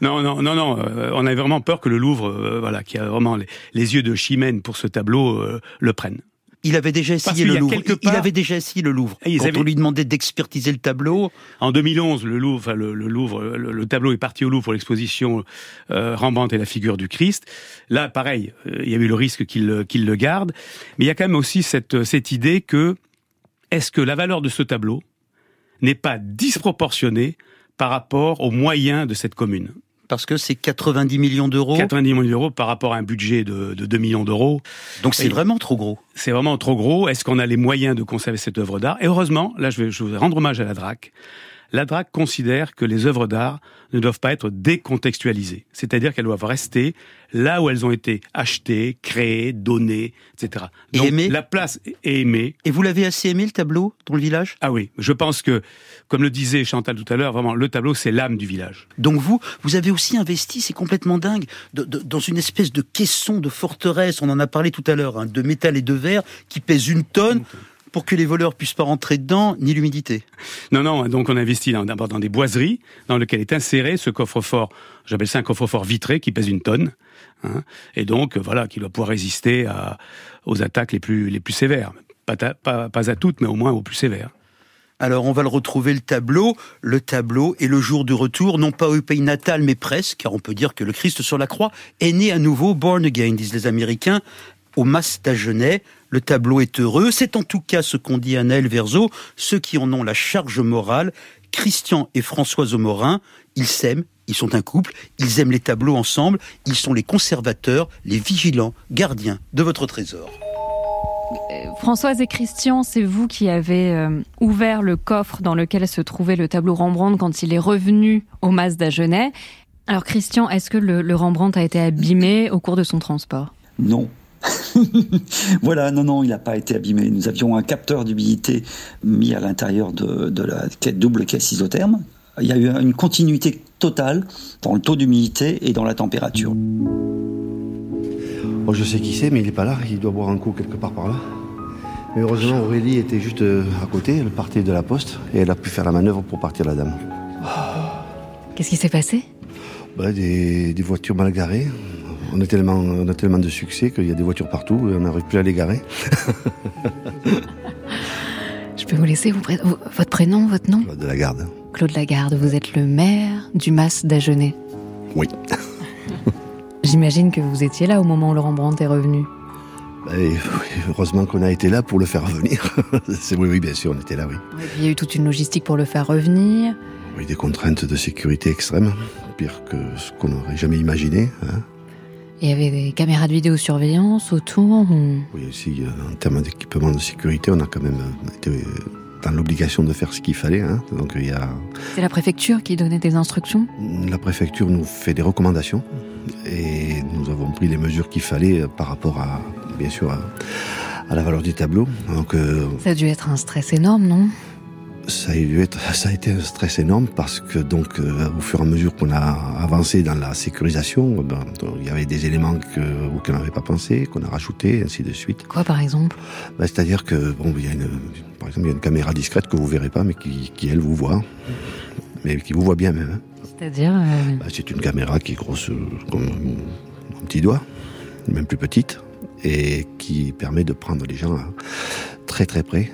Non, non, non, non. Euh, on avait vraiment peur que le Louvre, euh, voilà, qui a vraiment les, yeux de Chimène pour ce tableau, euh, le prenne. Il avait déjà essayé le Louvre. Il avait déjà essayé le Louvre. Quand on lui demandait d'expertiser le tableau. En 2011, le Louvre, le, Louvre, le, tableau est parti au Louvre pour l'exposition euh, Rembrandt et la figure du Christ. Là, pareil, euh, il y a eu le risque qu'il le garde. Mais il y a quand même aussi cette, cette idée que est-ce que la valeur de ce tableau n'est pas disproportionnée par rapport aux moyens de cette commune? Parce que c'est 90 millions d'euros. 90 millions d'euros par rapport à un budget de, 2 millions d'euros. Donc c'est vraiment trop gros. C'est vraiment trop gros. Est-ce qu'on a les moyens de conserver cette œuvre d'art? Et heureusement, là je vais, je vais rendre hommage à la DRAC. La DRAC considère que les œuvres d'art ne doivent pas être décontextualisées. C'est-à-dire qu'elles doivent rester là où elles ont été achetées, créées, données, etc. Et Donc, La place est aimée. Et vous l'avez assez aimé, le tableau, dans le village? Ah oui. Je pense que, comme le disait Chantal tout à l'heure, vraiment, le tableau, c'est l'âme du village. Donc vous, vous avez aussi investi, c'est complètement dingue, dans une espèce de caisson de forteresse, on en a parlé tout à l'heure, hein, de métal et de verre, qui pèse une tonne pour que les voleurs puissent pas rentrer dedans, ni l'humidité. Non, non, donc on investit d'abord dans des boiseries dans lesquelles est inséré ce coffre-fort, j'appelle ça un coffre-fort vitré qui pèse une tonne, hein, et donc voilà, qui doit pouvoir résister à, aux attaques les plus, les plus sévères. Pas, pas, pas à toutes, mais au moins aux plus sévères. Alors on va le retrouver le tableau, le tableau et le jour du retour, non pas au pays natal mais presque, car on peut dire que le Christ sur la croix est né à nouveau, born again, disent les Américains, au Mas d'Agenais, le tableau est heureux. C'est en tout cas ce qu'ont dit Anaël Verzo, ceux qui en ont la charge morale. Christian et Françoise Morin, ils s'aiment, ils sont un couple, ils aiment les tableaux ensemble, ils sont les conservateurs, les vigilants, gardiens de votre trésor. Euh, Françoise et Christian, c'est vous qui avez euh, ouvert le coffre dans lequel se trouvait le tableau Rembrandt quand il est revenu au Mas d'Agenais. Alors Christian, est-ce que le Rembrandt a été abîmé au cours de son transport? Non, (laughs) voilà, non, non, il n'a pas été abîmé. Nous avions un capteur d'humidité mis à l'intérieur de, la double caisse isotherme. Il y a eu une continuité totale dans le taux d'humidité et dans la température. Oh, je sais qui c'est, mais il n'est pas là. Il doit boire un coup quelque part par là. Mais heureusement, Aurélie était juste euh, à côté. Elle partait de la poste et elle a pu faire la manœuvre pour partir la dame. Qu'est-ce qui s'est passé? Bah, des, des voitures mal garées, On a tellement, on a tellement de succès qu'il y a des voitures partout et on n'arrive plus à les garer. (laughs) Je peux vous laisser votre prénom, votre nom? Claude Lagarde. Claude Lagarde, vous êtes le maire du Mas d'Agenais. Oui. (laughs) J'imagine que vous étiez là au moment où Laurent Brandt est revenu. Bah, heureusement qu'on a été là pour le faire revenir. (laughs) oui, oui, bien sûr, on était là, oui. il y a eu toute une logistique pour le faire revenir. Oui, des contraintes de sécurité extrêmes, pire que ce qu'on n'aurait jamais imaginé. Hein. Il y avait des caméras de vidéosurveillance autour Oui, aussi, euh, en termes d'équipement de sécurité, on a quand même euh, été euh, dans l'obligation de faire ce qu'il fallait. Hein. Donc il y a. C'est la préfecture qui donnait des instructions? La préfecture nous fait des recommandations et nous avons pris les mesures qu'il fallait par rapport à, bien sûr, à, la valeur du tableau. Donc. Ça a dû être un stress énorme, non? Ça a, être, ça a été un stress énorme parce que donc euh, au fur et à mesure qu'on a avancé dans la sécurisation, ben, il y avait des éléments que, auxquels on n'avait pas pensé, qu'on a rajoutés, ainsi de suite. Quoi par exemple? Ben, C'est-à-dire que bon, il y a une, par exemple, il y a une caméra discrète que vous verrez pas, mais qui, qui elle vous voit, mais qui vous voit bien même. Hein. C'est-à-dire euh, ben, C'est une caméra qui est grosse comme un petit doigt, même plus petite, et qui permet de prendre les gens très très près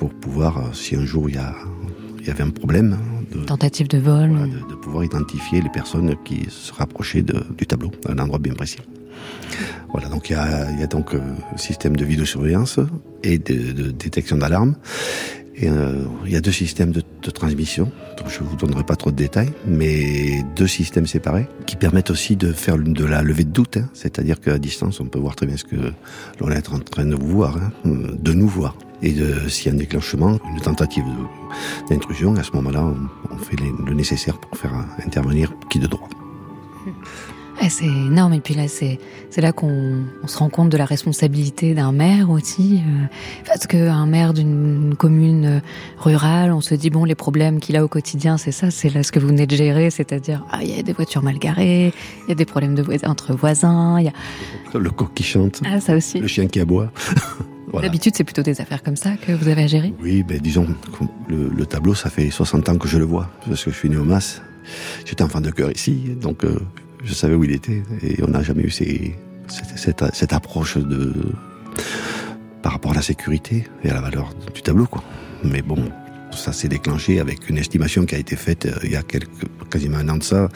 pour pouvoir, euh, si un jour il y, y avait un problème, de, tentative de vol, de, pouvoir identifier les personnes qui se rapprochaient du tableau, à un endroit bien précis. Voilà, donc il y a, donc euh, un système de vidéosurveillance et de, détection d'alarme. Euh, il y a deux systèmes de, transmission, donc je vous donnerai pas trop de détails, mais deux systèmes séparés qui permettent aussi de faire de la levée de doute, hein. c'est-à-dire qu'à distance on peut voir très bien ce que l'on est en train de voir, hein, de nous voir. Et s'il y a un déclenchement, une tentative d'intrusion, à ce moment-là, on, fait le nécessaire pour faire intervenir qui de droit. (laughs) c'est énorme. Et puis là, c'est là qu'on se rend compte de la responsabilité d'un maire aussi. Euh, parce qu'un maire d'une commune euh, rurale, on se dit, bon, les problèmes qu'il a au quotidien, c'est ça, c'est là ce que vous venez de gérer, c'est-à-dire, ah, il y a des voitures mal garées, il y a des problèmes de entre voisins, il y a... Le coq qui chante. Ah, ça aussi. Le chien qui aboie. (laughs) D'habitude, c'est plutôt des affaires comme ça que vous avez à gérer? Oui, ben, disons, le, tableau, ça fait 60 ans que je le vois, parce que je suis né au Mas. J'étais enfant de cœur ici, donc euh, je savais où il était, et on n'a jamais eu cette, cette, approche de par rapport à la sécurité et à la valeur du tableau, quoi. Mais bon, ça s'est déclenché avec une estimation qui a été faite euh, il y a quelques, quasiment un an de ça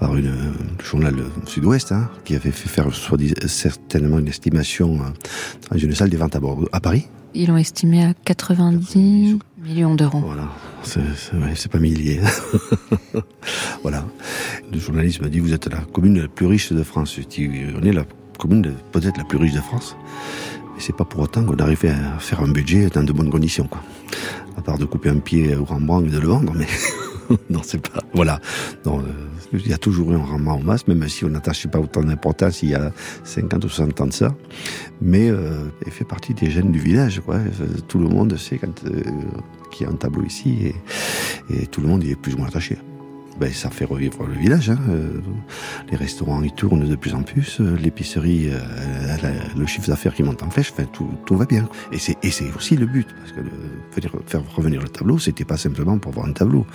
par une, le journal Sud-Ouest, hein, qui avait fait faire certainement une estimation euh, dans une salle des ventes à, à Paris. Ils l'ont estimé à 90 millions d'euros. Voilà, c'est pas millier. (laughs) voilà. Le journaliste m'a dit Vous êtes la commune la plus riche de France. On est la commune peut-être la plus riche de France. Mais c'est pas pour autant qu'on arrive à faire un budget dans de bonnes conditions. Quoi à part de couper un pied au Rembrandt et de le vendre, mais (laughs) non, c'est pas. Voilà. Euh, il y a toujours eu un Rembrandt au masque, même si on n'attache pas autant d'importance il y a 50 ou 60 ans de ça. Mais euh, il fait partie des jeunes du village. Quoi. Tout le monde sait quand, euh, qu'il y a un tableau ici et tout le monde y est plus ou moins attaché ben, ça fait revivre le village. Hein. Euh, les restaurants y tournent de plus en plus, euh, l'épicerie, euh, le chiffre d'affaires qui monte en flèche, enfin, tout, tout va bien. Et c'est, aussi le but, parce que le, faire revenir le tableau, c'était pas simplement pour voir un tableau,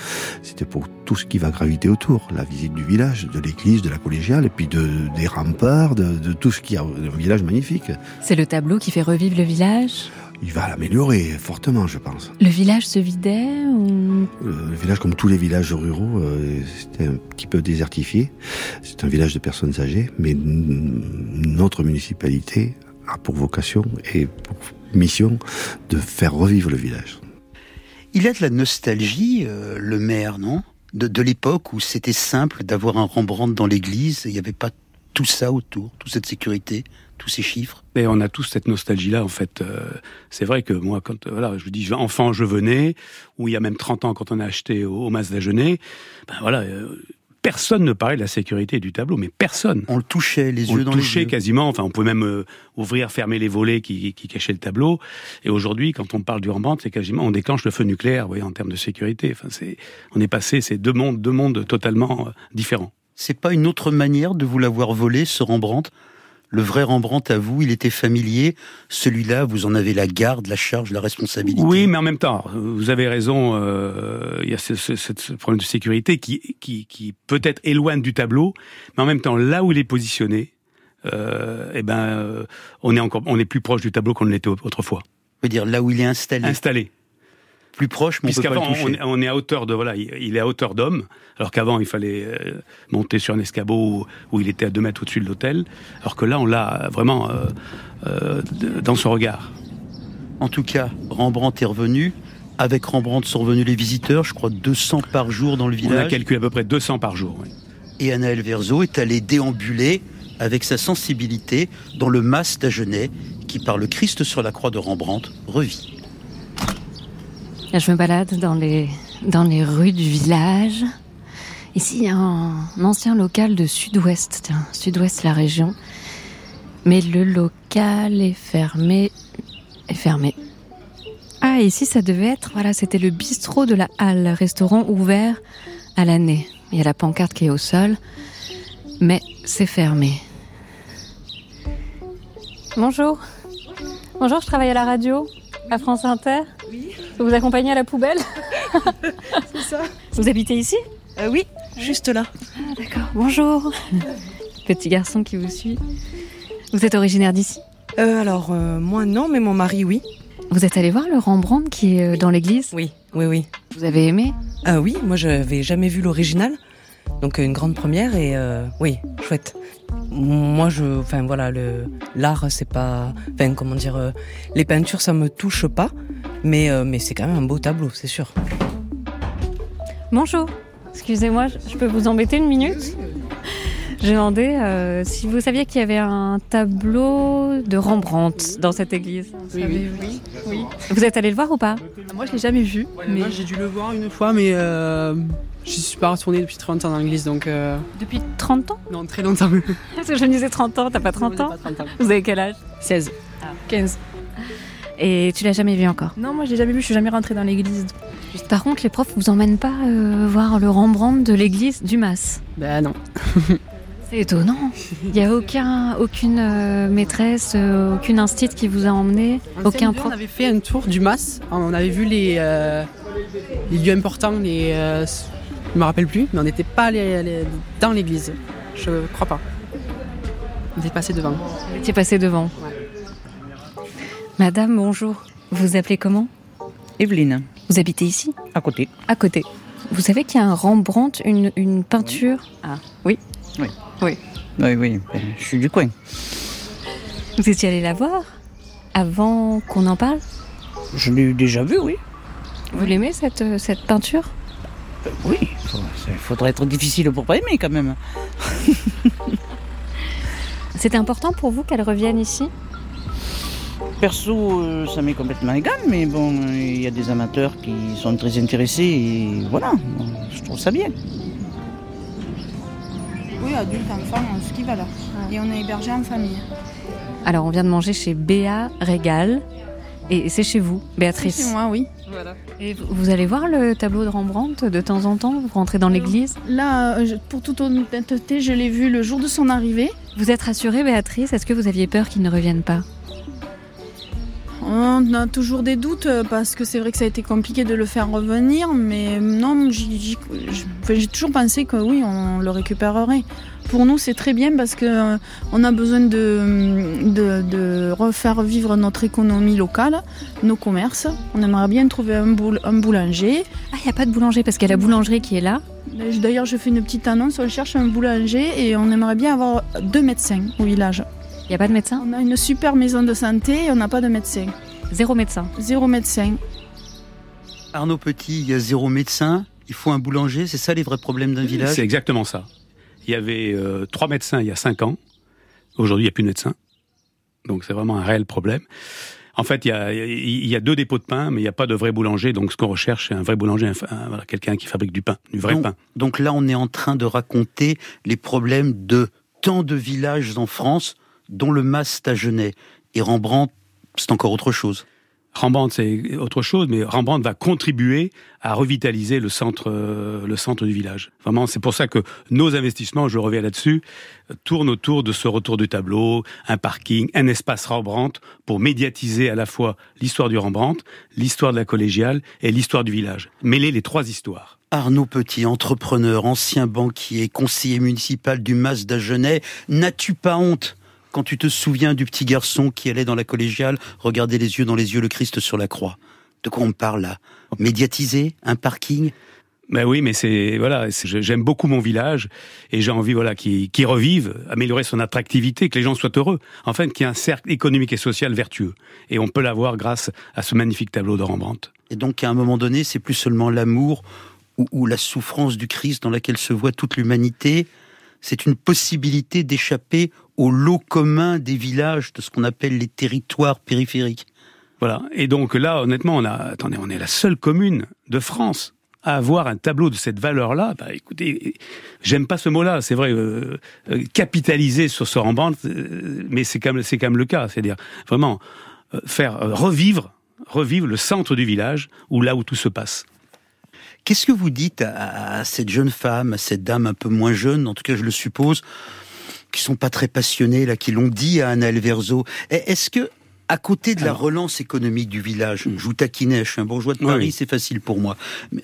c'était pour tout ce qui va graviter autour, la visite du village, de l'église, de la collégiale, et puis de, des remparts, de, de tout ce qui a un village magnifique. C'est le tableau qui fait revivre le village? Il va l'améliorer fortement, je pense. Le village se vidait ou... Le village, comme tous les villages ruraux, euh, c'était un petit peu désertifié. C'est un village de personnes âgées, mais notre municipalité a pour vocation et pour mission de faire revivre le village. Il a de la nostalgie, euh, le maire, non? De, de l'époque où c'était simple d'avoir un Rembrandt dans l'église, il n'y avait pas tout ça autour, toute cette sécurité, tous ces chiffres. Et on a tous cette nostalgie-là, en fait. Euh, c'est vrai que moi, quand voilà, je vous dis enfant, je venais, ou il y a même 30 ans quand on a acheté au, au Mas ben voilà. Euh, personne ne parlait de la sécurité du tableau, mais personne. On le touchait, les yeux dans les yeux. quasiment. Enfin, on pouvait même euh, ouvrir, fermer les volets qui, qui, cachaient le tableau. Et aujourd'hui, quand on parle du Rembrandt, c'est quasiment on déclenche le feu nucléaire, vous voyez, en termes de sécurité. Enfin, c'est on est passé, c'est deux mondes, deux mondes totalement différents. C'est pas une autre manière de vous l'avoir volé, ce Rembrandt? Le vrai Rembrandt à vous, il était familier. Celui-là, vous en avez la garde, la charge, la responsabilité. Oui, mais en même temps, vous avez raison. Euh, il y a ce, ce, ce, problème de sécurité qui, qui, qui peut-être éloigne du tableau, mais en même temps, là où il est positionné, euh, eh ben, euh, on est encore, on est plus proche du tableau qu'on ne l'était autrefois. Veut dire là où il est installé. Installé plus proche, mais Puisqu'avant, on, on, est à hauteur de voilà, il est à hauteur d'homme, alors qu'avant il fallait euh, monter sur un escabeau où, il était à deux mètres au-dessus de l'hôtel, alors que là on l'a vraiment euh, euh, dans son regard. En tout cas, Rembrandt est revenu. Avec Rembrandt sont revenus les visiteurs, je crois 200 par jour dans le village. On a calculé à peu près 200 par jour. Oui. Et Anaël Verzo est allé déambuler avec sa sensibilité dans le mas d'Agenais qui, par le Christ sur la croix de Rembrandt, revit. Je me balade dans les, dans les rues du village. Ici, il y a un, ancien local de sud-ouest, tiens, sud-ouest la région. Mais le local est fermé. Est fermé. Ah, ici, ça devait être, voilà, c'était le bistrot de la Halle, restaurant ouvert à l'année. Il y a la pancarte qui est au sol, mais c'est fermé. Bonjour. Bonjour, je travaille à la radio, à France Inter. Oui. Vous accompagnez à la poubelle (laughs) C'est ça. Vous habitez ici euh, Oui, juste là. Ah, d'accord. Bonjour. Petit garçon qui vous suit. Vous êtes originaire d'ici euh, Alors, euh, moi non, mais mon mari, oui. Vous êtes allé voir le Rembrandt qui est dans l'église Oui, oui, oui. Vous avez aimé Ah oui, moi je n'avais jamais vu l'original. Donc une grande première et oui, chouette. Moi, je, enfin voilà, l'art, c'est pas, enfin comment dire, les peintures, ça me touche pas. Mais, euh, mais c'est quand même un beau tableau, c'est sûr. Bonjour, excusez-moi, je peux vous embêter une minute? J'ai demandé euh, si vous saviez qu'il y avait un tableau de Rembrandt dans cette église. Oui, oui, oui. Vous êtes allé le voir ou pas? Moi, je l'ai jamais vu. mais... J'ai dû le voir une fois, mais euh, je suis pas retournée depuis 30 ans dans l'église, donc... Euh, depuis 30 ans? Non, très longtemps. (laughs) Parce que je me disais 30 ans, t'as pas 30 ans, pas 30 ans. Vous avez quel âge? 16. 15. Et tu l'as jamais vu encore? Non, moi je l'ai jamais vu, je suis jamais rentrée dans l'église. Par contre, les profs vous emmènent pas euh, voir le Rembrandt de l'église du Mas? Ben non. (laughs) C'est étonnant. Il n'y a aucun, aucune euh, maîtresse, euh, aucune instite qui vous a emmené, aucun prof. On avait fait un tour du Mas, on avait vu les, les lieux importants, les, je me rappelle plus, mais on n'était pas allé dans l'église. Je crois pas. On était passé devant. Vous étiez passé devant. Ouais. Madame, bonjour. Vous vous appelez comment? Evelyne. Vous habitez ici? À côté. À côté. Vous savez qu'il y a un Rembrandt, une, une peinture? Ah, oui Oui. Oui. Oui, oui, ben, je suis du coin. Vous étiez allé la voir avant qu'on en parle? Je l'ai déjà vue, oui. Vous l'aimez, cette, euh, cette peinture? Euh, Oui, il faudrait être difficile pour pas aimer quand même. (laughs) C'était important pour vous qu'elle revienne ici? Perso, euh, ça m'est complètement égal, mais bon, il y a des amateurs qui sont très intéressés et voilà, je trouve ça bien. Oui, adulte, enfant, ce qui va là. Et on est hébergé en famille. Alors, on vient de manger chez Béa Régal. Et c'est chez vous, Béatrice C'est moi, oui. Et vous allez voir le tableau de Rembrandt de temps en temps Vous rentrez dans l'église? Là, euh, pour toute honnêteté, je l'ai vu le jour de son arrivée. Vous êtes rassurée, Béatrice? Est-ce que vous aviez peur qu'il ne revienne pas? On a toujours des doutes euh, parce que c'est vrai que ça a été compliqué de le faire revenir, mais non, j'ai toujours pensé que oui, on le récupérerait. Pour nous, c'est très bien parce qu'on euh, a besoin de, de, refaire vivre notre économie locale, nos commerces. On aimerait bien trouver un, boulanger. Ah, il n'y a pas de boulanger parce qu'il y a la boulangerie qui est là. D'ailleurs, je fais une petite annonce, on cherche un boulanger et on aimerait bien avoir deux médecins au village. Il n'y a pas de médecin? On a une super maison de santé et on n'a pas de médecin. Zéro médecin Zéro médecin. Arnaud Petit, il y a zéro médecin, il faut un boulanger, c'est ça les vrais problèmes d'un village? C'est exactement ça. Il y avait euh, trois médecins il y a cinq ans. Aujourd'hui, il n'y a plus de médecins. Donc c'est vraiment un réel problème. En fait, il y, a, il y a deux dépôts de pain, mais il n'y a pas de vrai boulanger. Donc, ce qu'on recherche, c'est un vrai boulanger, quelqu'un qui fabrique du pain, du vrai pain. Donc là, on est en train de raconter les problèmes de tant de villages en France dont le Mas Tagenais. Et Rembrandt, c'est encore autre chose. Rembrandt, c'est autre chose, mais Rembrandt va contribuer à revitaliser le centre, euh, le centre du village. Vraiment, c'est pour ça que nos investissements, je reviens là-dessus, tournent autour de ce retour du tableau, un parking, un espace Rembrandt, pour médiatiser à la fois l'histoire du Rembrandt, l'histoire de la collégiale et l'histoire du village. Mêler les trois histoires. Arnaud Petit, entrepreneur, ancien banquier, conseiller municipal du Mas d'Agenais, n'as-tu pas honte quand tu te souviens du petit garçon qui allait dans la collégiale regarder les yeux dans les yeux le Christ sur la croix De quoi on parle là? Médiatiser Un parking? Ben oui, mais c'est voilà, j'aime beaucoup mon village et j'ai envie voilà qu'il revive, améliorer son attractivité, que les gens soient heureux. En fait, qu'il y ait un cercle économique et social vertueux. Et on peut l'avoir grâce à ce magnifique tableau de Rembrandt. Et donc, à un moment donné, c'est plus seulement l'amour ou, ou la souffrance du Christ dans laquelle se voit toute l'humanité. C'est une possibilité d'échapper au lot commun des villages, de ce qu'on appelle les territoires périphériques. Voilà. Et donc là, honnêtement, on a, attendez, on est la seule commune de France à avoir un tableau de cette valeur-là. Bah, écoutez, j'aime pas ce mot-là. C'est vrai, euh, euh, capitaliser sur ce Rembrandt, euh, mais c'est quand même, c'est quand même le cas. C'est-à-dire vraiment faire revivre, revivre le centre du village, ou là où tout se passe. Qu'est-ce que vous dites à, cette jeune femme, à cette dame un peu moins jeune, en tout cas je le suppose, qui sont pas très passionnés, là, qui l'ont dit à Anna Elverzo. Est-ce que, à côté de la relance économique du village, hmm. je vous taquinais, je suis un bourgeois de Paris, c'est facile pour moi.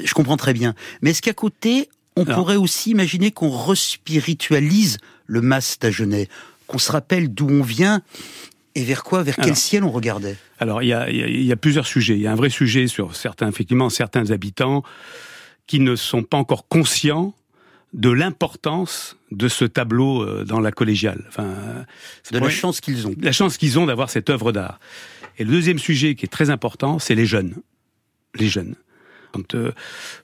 Je comprends très bien. Mais est-ce qu'à côté, on pourrait aussi imaginer qu'on respiritualise le mas d'Agenais, qu'on se rappelle d'où on vient et vers quoi, vers quel ciel on regardait? Alors, il y a, y a, plusieurs sujets. Il y a un vrai sujet sur certains, effectivement, certains habitants qui ne sont pas encore conscients de l'importance de ce tableau euh, dans la collégiale. Enfin, de la chance qu'ils ont. La chance qu'ils ont d'avoir cette œuvre d'art. Et le deuxième sujet qui est très important, c'est les jeunes. Les jeunes. Quand euh,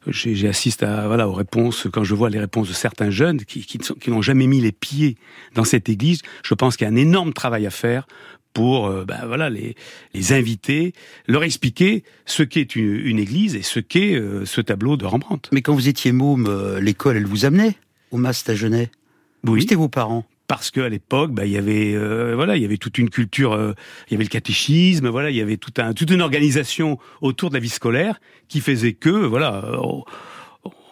j'assiste à voilà aux réponses, quand je vois les réponses de certains jeunes qui, qui, qui n'ont jamais mis les pieds dans cette église, je pense qu'il y a un énorme travail à faire pour ben voilà les, les inviter, leur expliquer ce qu'est une, une, église et ce qu'est euh, ce tableau de Rembrandt. Mais quand vous étiez môme, euh, l'école, elle vous amenait au Mas Tagenet Oui. C'était vos parents? Parce qu'à l'époque, bah, il y avait voilà, il y avait toute une culture, il y avait le catéchisme, voilà, il y avait tout un, toute une organisation autour de la vie scolaire qui faisait que voilà,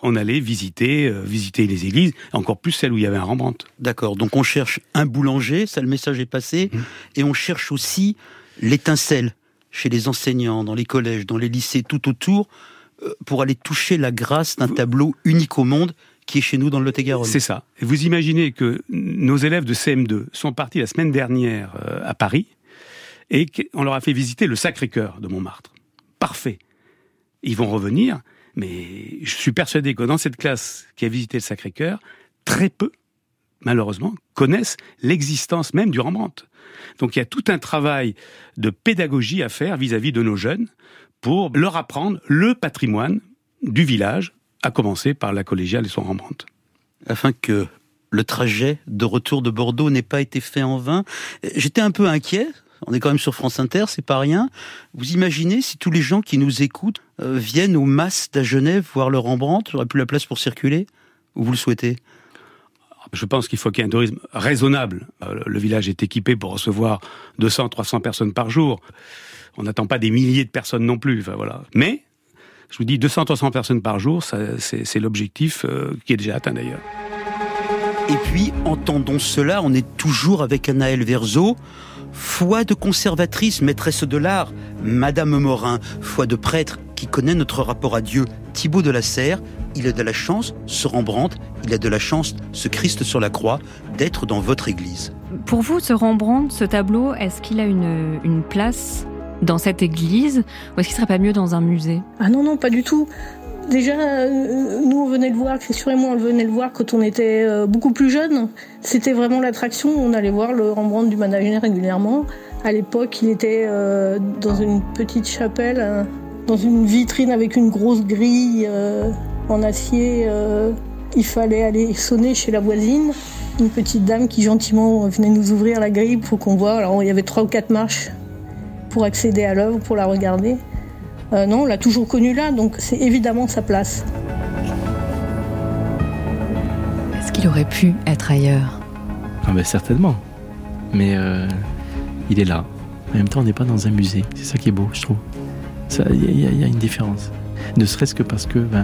on allait visiter, euh, visiter les églises, encore plus celles où il y avait un Rembrandt. D'accord. Donc on cherche un boulanger, ça le message est passé, mmh. et on cherche aussi l'étincelle chez les enseignants, dans les collèges, dans les lycées, tout autour, euh, pour aller toucher la grâce d'un tableau unique au monde qui est chez nous dans le Lot-et-Garonne. C'est ça. vous imaginez que nos élèves de CM2 sont partis la semaine dernière euh, à Paris et qu'on leur a fait visiter le Sacré-Cœur de Montmartre. Parfait. Ils vont revenir mais je suis persuadé que dans cette classe qui a visité le Sacré-Cœur, très peu, malheureusement, connaissent l'existence même du Rembrandt. Donc il y a tout un travail de pédagogie à faire vis-à-vis de nos jeunes pour leur apprendre le patrimoine du village, à commencer par la collégiale et son Rembrandt. Afin que le trajet de retour de Bordeaux n'ait pas été fait en vain, j'étais un peu inquiet on est quand même sur France Inter, c'est pas rien. Vous imaginez si tous les gens qui nous écoutent euh, viennent au Mas d'à Genève voir le Rembrandt, j'aurais plus la place pour circuler Ou vous le souhaitez? Je pense qu'il faut qu'il y ait un tourisme raisonnable. Euh, le village est équipé pour recevoir 200, 300 personnes par jour. On n'attend pas des milliers de personnes non plus. Enfin, voilà. Mais, je vous dis, 200, 300 personnes par jour, c'est l'objectif euh, qui est déjà atteint d'ailleurs. Et puis, entendons cela, on est toujours avec Anaël Verzo. Foi de conservatrice, maîtresse de l'art, Madame Morin, foi de prêtre qui connaît notre rapport à Dieu, Thibaut de la Serre, il a de la chance, ce Rembrandt, il a de la chance, ce Christ sur la croix, d'être dans votre église. Pour vous, ce Rembrandt, ce tableau, est-ce qu'il a une, une place dans cette église ou est-ce qu'il serait pas mieux dans un musée? Ah non, non, pas du tout. Déjà, euh, nous, on venait le voir, Christian et moi, on venait le voir quand on était euh, beaucoup plus jeunes. C'était vraiment l'attraction. On allait voir le Rembrandt du Manager régulièrement. À l'époque, il était euh, dans une petite chapelle, dans une vitrine avec une grosse grille en acier. il fallait aller sonner chez la voisine. Une petite dame qui gentiment venait nous ouvrir la grille pour qu'on voit. Alors, il y avait trois ou quatre marches pour accéder à l'œuvre, pour la regarder. Euh, non, on l'a toujours connu là, donc c'est évidemment sa place. Est-ce qu'il aurait pu être ailleurs? Ah ben, Certainement. Mais euh, il est là. En même temps, on n'est pas dans un musée. C'est ça qui est beau, je trouve. Il y, a une différence. Ne serait-ce que parce que, ben,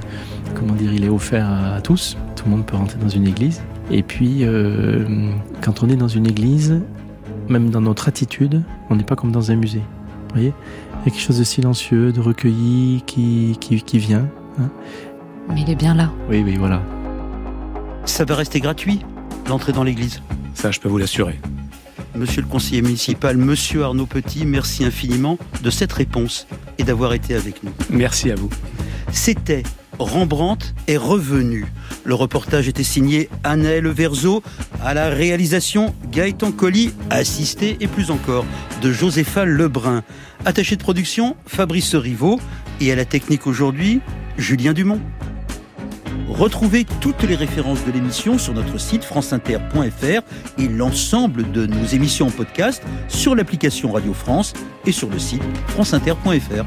comment dire, il est offert à, tous. Tout le monde peut rentrer dans une église. Et puis, euh, quand on est dans une église, même dans notre attitude, on n'est pas comme dans un musée. Vous voyez? Y a quelque chose de silencieux, de recueilli qui, qui, vient. Hein. Mais il est bien là. Oui, oui, voilà. Ça va rester gratuit, l'entrée dans l'église? Ça, je peux vous l'assurer. Monsieur le conseiller municipal, monsieur Arnaud Petit, merci infiniment de cette réponse et d'avoir été avec nous. Merci à vous. C'était Rembrandt est revenu. Le reportage était signé Annaëlle Verzo, à la réalisation Gaëtan Colli, assisté et plus encore de Josépha Lebrun. Attaché de production Fabrice Rivaud et à la technique aujourd'hui Julien Dumont. Retrouvez toutes les références de l'émission sur notre site franceinter.fr et l'ensemble de nos émissions en podcast sur l'application Radio France et sur le site franceinter.fr.